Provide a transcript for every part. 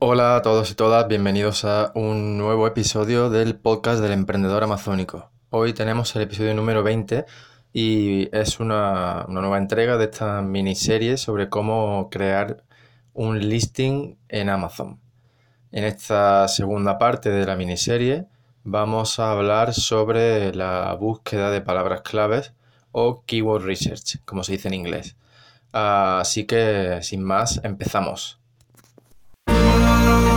Hola a todos y todas, bienvenidos a un nuevo episodio del podcast del emprendedor amazónico. Hoy tenemos el episodio número 20 y es una, nueva entrega de esta miniserie sobre cómo crear un listing en Amazon. En esta segunda parte de la miniserie vamos a hablar sobre la búsqueda de palabras claves o keyword research, como se dice en inglés. Así que, sin más, empezamos. Bueno, en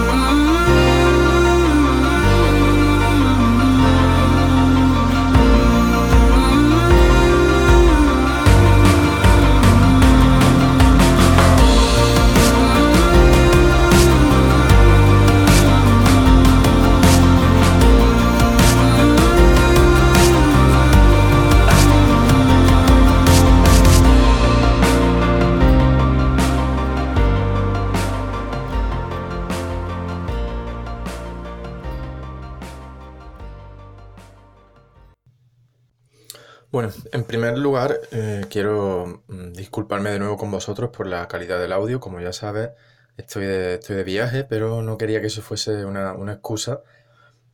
primer lugar, eh, quiero mm, disculparme de nuevo con vosotros por la calidad del audio. Como ya sabes, estoy de, estoy de viaje, pero no quería que eso fuese una, excusa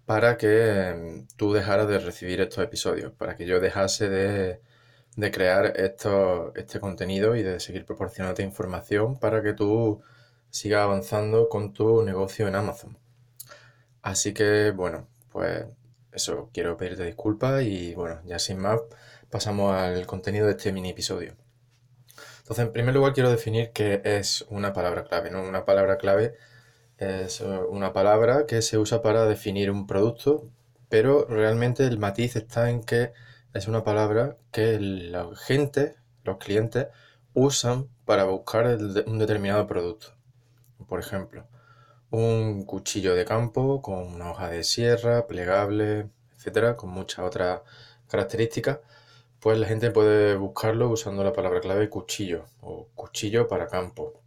para que mm, tú dejaras de recibir estos episodios, para que yo dejase de, crear esto, este contenido y de seguir proporcionándote información para que tú sigas avanzando con tu negocio en Amazon. Así que, bueno, pues eso, quiero pedirte disculpas y bueno, ya sin más, pasamos al contenido de este mini episodio. Entonces, en primer lugar, quiero definir qué es una palabra clave. ¿no? Una palabra clave es una palabra que se usa para definir un producto, pero realmente el matiz está en que es una palabra que la gente, los clientes, usan para buscar un determinado producto. Por ejemplo, un cuchillo de campo con una hoja de sierra, plegable, etcétera, con muchas otras características, pues la gente puede buscarlo usando la palabra clave cuchillo o cuchillo para campo.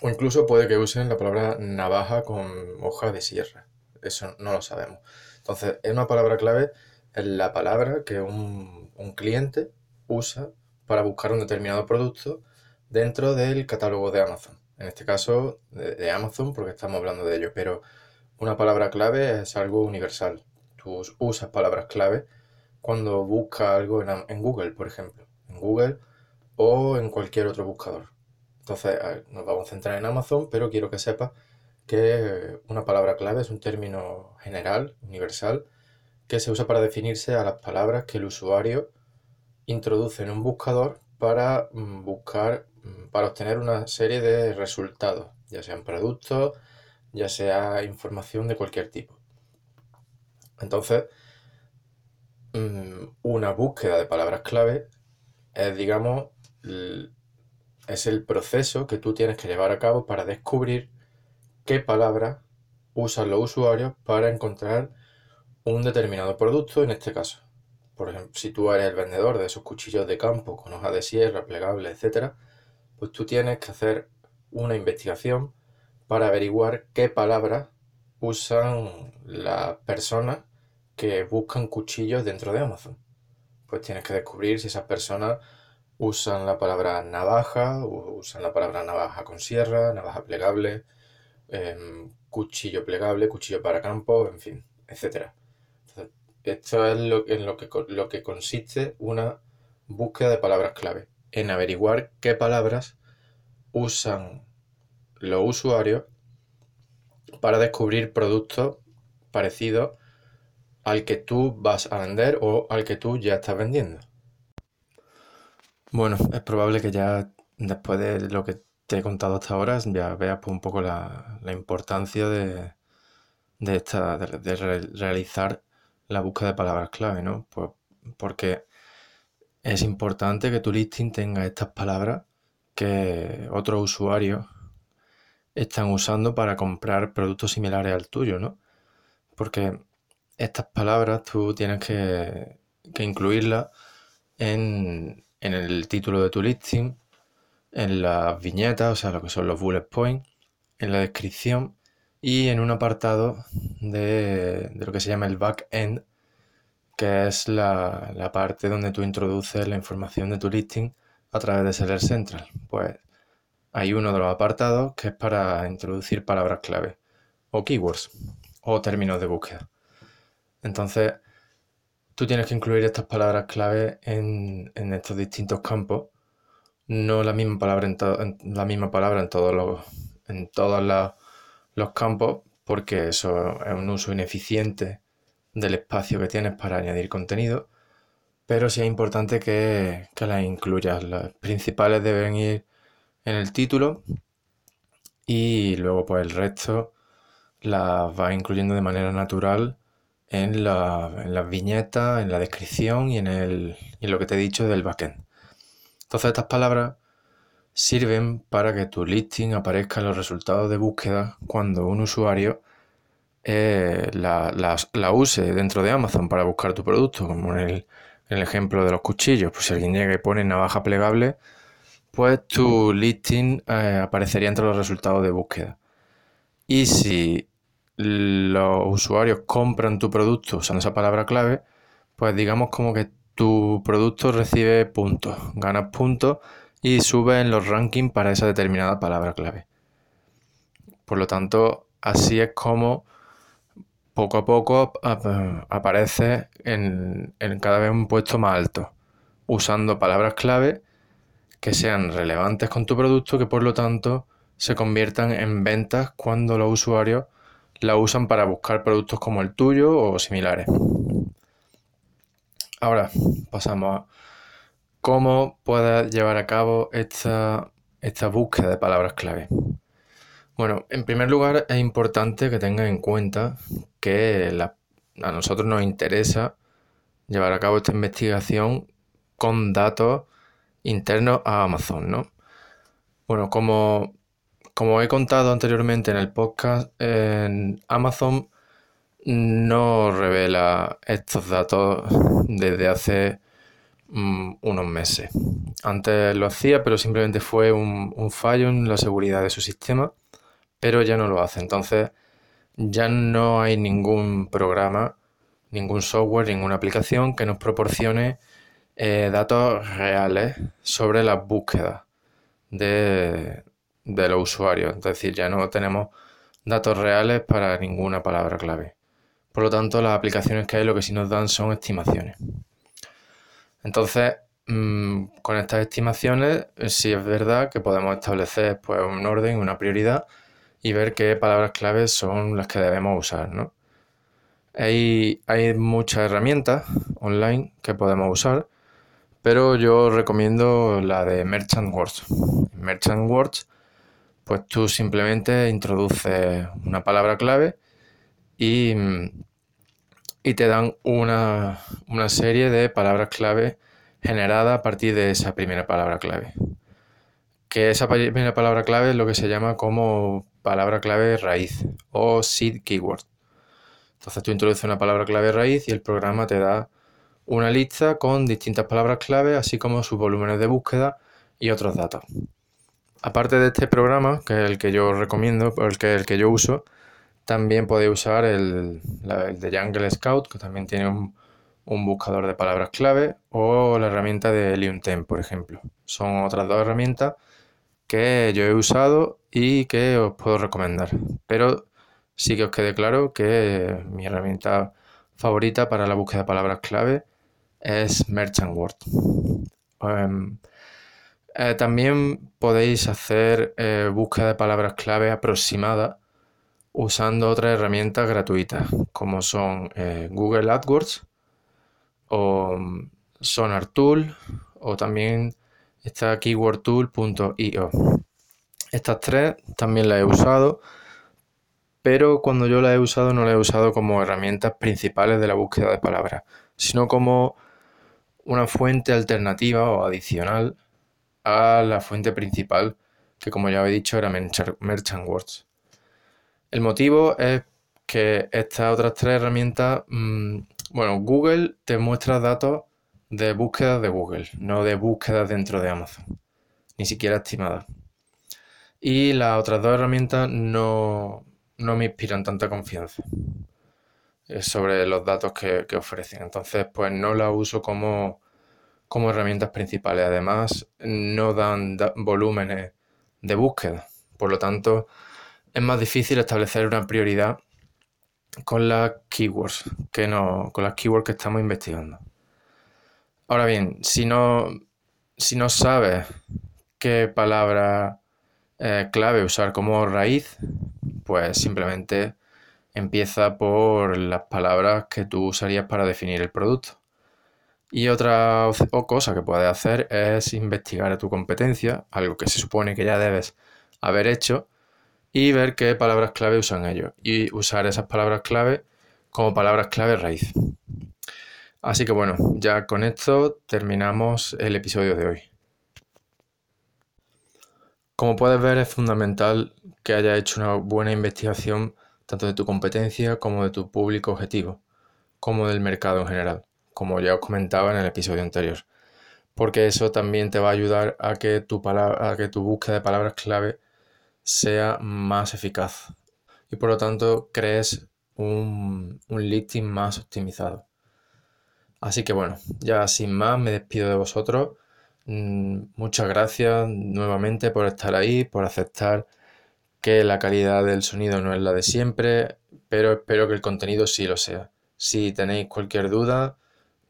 O incluso puede que usen la palabra navaja con hoja de sierra. Eso no lo sabemos. Entonces, es una palabra clave, es la palabra que un, cliente usa para buscar un determinado producto dentro del catálogo de Amazon. En este caso, de Amazon, porque estamos hablando de ello. Pero una palabra clave es algo universal. Tú usas palabras clave cuando busca algo en, Google, por ejemplo, en Google o en cualquier otro buscador. Entonces nos vamos a centrar en Amazon, pero quiero que sepas que una palabra clave es un término general, universal, que se usa para definirse a las palabras que el usuario introduce en un buscador para mm, buscar, mm, para obtener una serie de resultados, ya sean productos, ya sea información de cualquier tipo. Entonces, una búsqueda de palabras clave es, digamos, es el proceso que tú tienes que llevar a cabo para descubrir qué palabras usan los usuarios para encontrar un determinado producto en este caso. Por ejemplo, si tú eres el vendedor de esos cuchillos de campo con hoja de sierra, plegable, etc., pues tú tienes que hacer una investigación para averiguar qué palabras usan las personas que buscan cuchillos dentro de Amazon. Pues tienes que descubrir si esas personas usan la palabra navaja, usan la palabra navaja con sierra, navaja plegable, em, cuchillo plegable, cuchillo para campo, en fin, etc. esto es lo, en lo que, lo que consiste una búsqueda de palabras clave, en averiguar qué palabras usan los usuarios para descubrir productos parecidos al que tú vas a vender o al que tú ya estás vendiendo. Bueno, es probable que ya después de lo que te he contado hasta ahora ya veas pues, un poco la, importancia de, esta, de, realizar la búsqueda de palabras clave, ¿no? Pues porque es importante que tu listing tenga estas palabras que otros usuarios están usando para comprar productos similares al tuyo, ¿no? Porque estas palabras tú tienes que, incluirlas en, el título de tu listing, en las viñetas, o sea, lo que son los bullet points, en la descripción y en un apartado de, lo que se llama el back-end, que es la, la, parte donde tú introduces la información de tu listing a través de Seller Central. Pues hay uno de los apartados que es para introducir palabras clave o keywords o términos de búsqueda. Entonces, tú tienes que incluir estas palabras clave en, estos distintos campos, no la misma palabra en, la misma palabra en todos los en todos los campos, porque eso es un uso ineficiente del espacio que tienes para añadir contenido, pero sí es importante que, que las incluyas. Las principales deben ir en el título y luego pues el resto las va incluyendo de manera natural en, las viñetas, en la descripción y en, el, en lo que te he dicho del backend. Entonces estas palabras sirven para que tu listing aparezca en los resultados de búsqueda cuando un usuario eh, la, use dentro de Amazon para buscar tu producto, como en el, en el ejemplo de los cuchillos. Pues si alguien llega y pone navaja plegable, pues tu listing eh, aparecería entre los resultados de búsqueda. Y si los usuarios compran tu producto usando esa palabra clave, pues digamos como que tu producto recibe puntos, ganas puntos y sube en los rankings para esa determinada palabra clave. Por lo tanto, así es como poco a poco aparece en, en cada vez un puesto más alto, usando palabras clave que sean relevantes con tu producto, que por lo tanto se conviertan en ventas cuando los usuarios la usan para buscar productos como el tuyo o similares. Ahora pasamos a cómo puedes llevar a cabo esta, esta búsqueda de palabras clave. Bueno, en primer lugar es importante que tengas en cuenta que a nosotros nos interesa llevar a cabo esta investigación con datos internos a Amazon, ¿no? Bueno, como, como he contado anteriormente en el podcast, Amazon no revela estos datos desde hace mm, unos meses. Antes lo hacía, pero simplemente fue un, un, fallo en la seguridad de su sistema, pero ya no lo hace. Entonces ya no hay ningún programa, ningún software, ninguna aplicación que nos proporcione eh, datos reales sobre las búsquedas de, los usuarios. Es decir, ya no tenemos datos reales para ninguna palabra clave. Por lo tanto, las aplicaciones que hay lo que sí nos dan son estimaciones. Entonces, mm, con estas estimaciones, sí es verdad que podemos establecer pues, un orden, una prioridad y ver qué palabras claves son las que debemos usar. ¿no? Hay, hay muchas herramientas online que podemos usar pero yo recomiendo la de Merchant Words. Merchant Words, pues tú simplemente introduces una palabra clave y, y te dan una, una serie de palabras clave generadas a partir de esa primera palabra clave. Que esa primera palabra clave es lo que se llama como palabra clave raíz o seed keyword. Entonces tú introduces una palabra clave raíz y el programa te da una lista con distintas palabras clave, así como sus volúmenes de búsqueda y otros datos. Aparte de este programa, que es el que yo recomiendo, el que, el que yo uso, también podéis usar el, de Jungle Scout, que también tiene un, buscador de palabras clave, o la herramienta de Liuntem, por ejemplo. Son otras dos herramientas que yo he usado y que os puedo recomendar. Pero sí que os quede claro que mi herramienta favorita para la búsqueda de palabras clave es Merchant Word. Em, eh, también podéis hacer eh, búsqueda de palabras clave aproximada usando otras herramientas gratuitas como son eh, Google AdWords o mm, Sonar Tool o también está keywordtool.io. Estas tres también las he usado, pero cuando yo las he usado no las he usado como herramientas principales de la búsqueda de palabras, sino como una fuente alternativa o adicional a la fuente principal, que como ya he dicho era Merchant Words. El motivo es que estas otras tres herramientas, mm, bueno, Google te muestra datos de búsquedas de Google, no de búsquedas dentro de Amazon, ni siquiera estimadas. Y las otras dos herramientas no, no me inspiran tanta confianza. Eh, sobre los datos que, ofrecen. Entonces, pues no la uso como, como herramientas principales. Además, no dan volúmenes de búsqueda. Por lo tanto, es más difícil establecer una prioridad con las keywords que no, con las keywords que estamos investigando. Ahora bien, si no, si no sabes qué palabra eh, clave usar como raíz, pues simplemente empieza por las palabras que tú usarías para definir el producto. Y otra cosa que puedes hacer es investigar a tu competencia, algo que se supone que ya debes haber hecho, y ver qué palabras clave usan ellos. Y usar esas palabras clave como palabras clave raíz. Así que bueno, ya con esto terminamos el episodio de hoy. Como puedes ver, es fundamental que hayas hecho una buena investigación tanto de tu competencia como de tu público objetivo, como del mercado en general como ya os comentaba en el episodio anterior. Porque eso también te va a ayudar a que tu, palabra, a que tu búsqueda de palabras clave sea más eficaz. Y por lo tanto crees un, un listing más optimizado. Así que bueno, ya sin más me despido de vosotros. Mm, muchas gracias nuevamente por estar ahí, por aceptar que la calidad del sonido no es la de siempre, pero espero que el contenido sí lo sea. Si tenéis cualquier duda,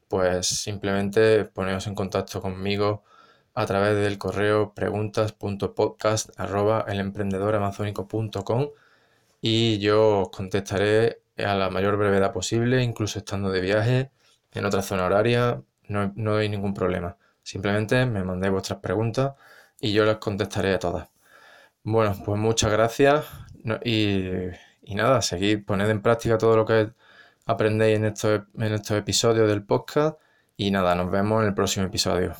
pues simplemente poneos en contacto conmigo a través del correo preguntas.podcast.elemprendedoramazónico.com y yo os contestaré a la mayor brevedad posible, incluso estando de viaje en otra zona horaria, no, hay ningún problema. Simplemente me mandéis vuestras preguntas y yo las contestaré a todas. Bueno, pues muchas gracias y, y nada, seguid, poned en práctica todo lo que aprendéis en estos, en estos episodios del podcast. Y nada, nos vemos en el próximo episodio.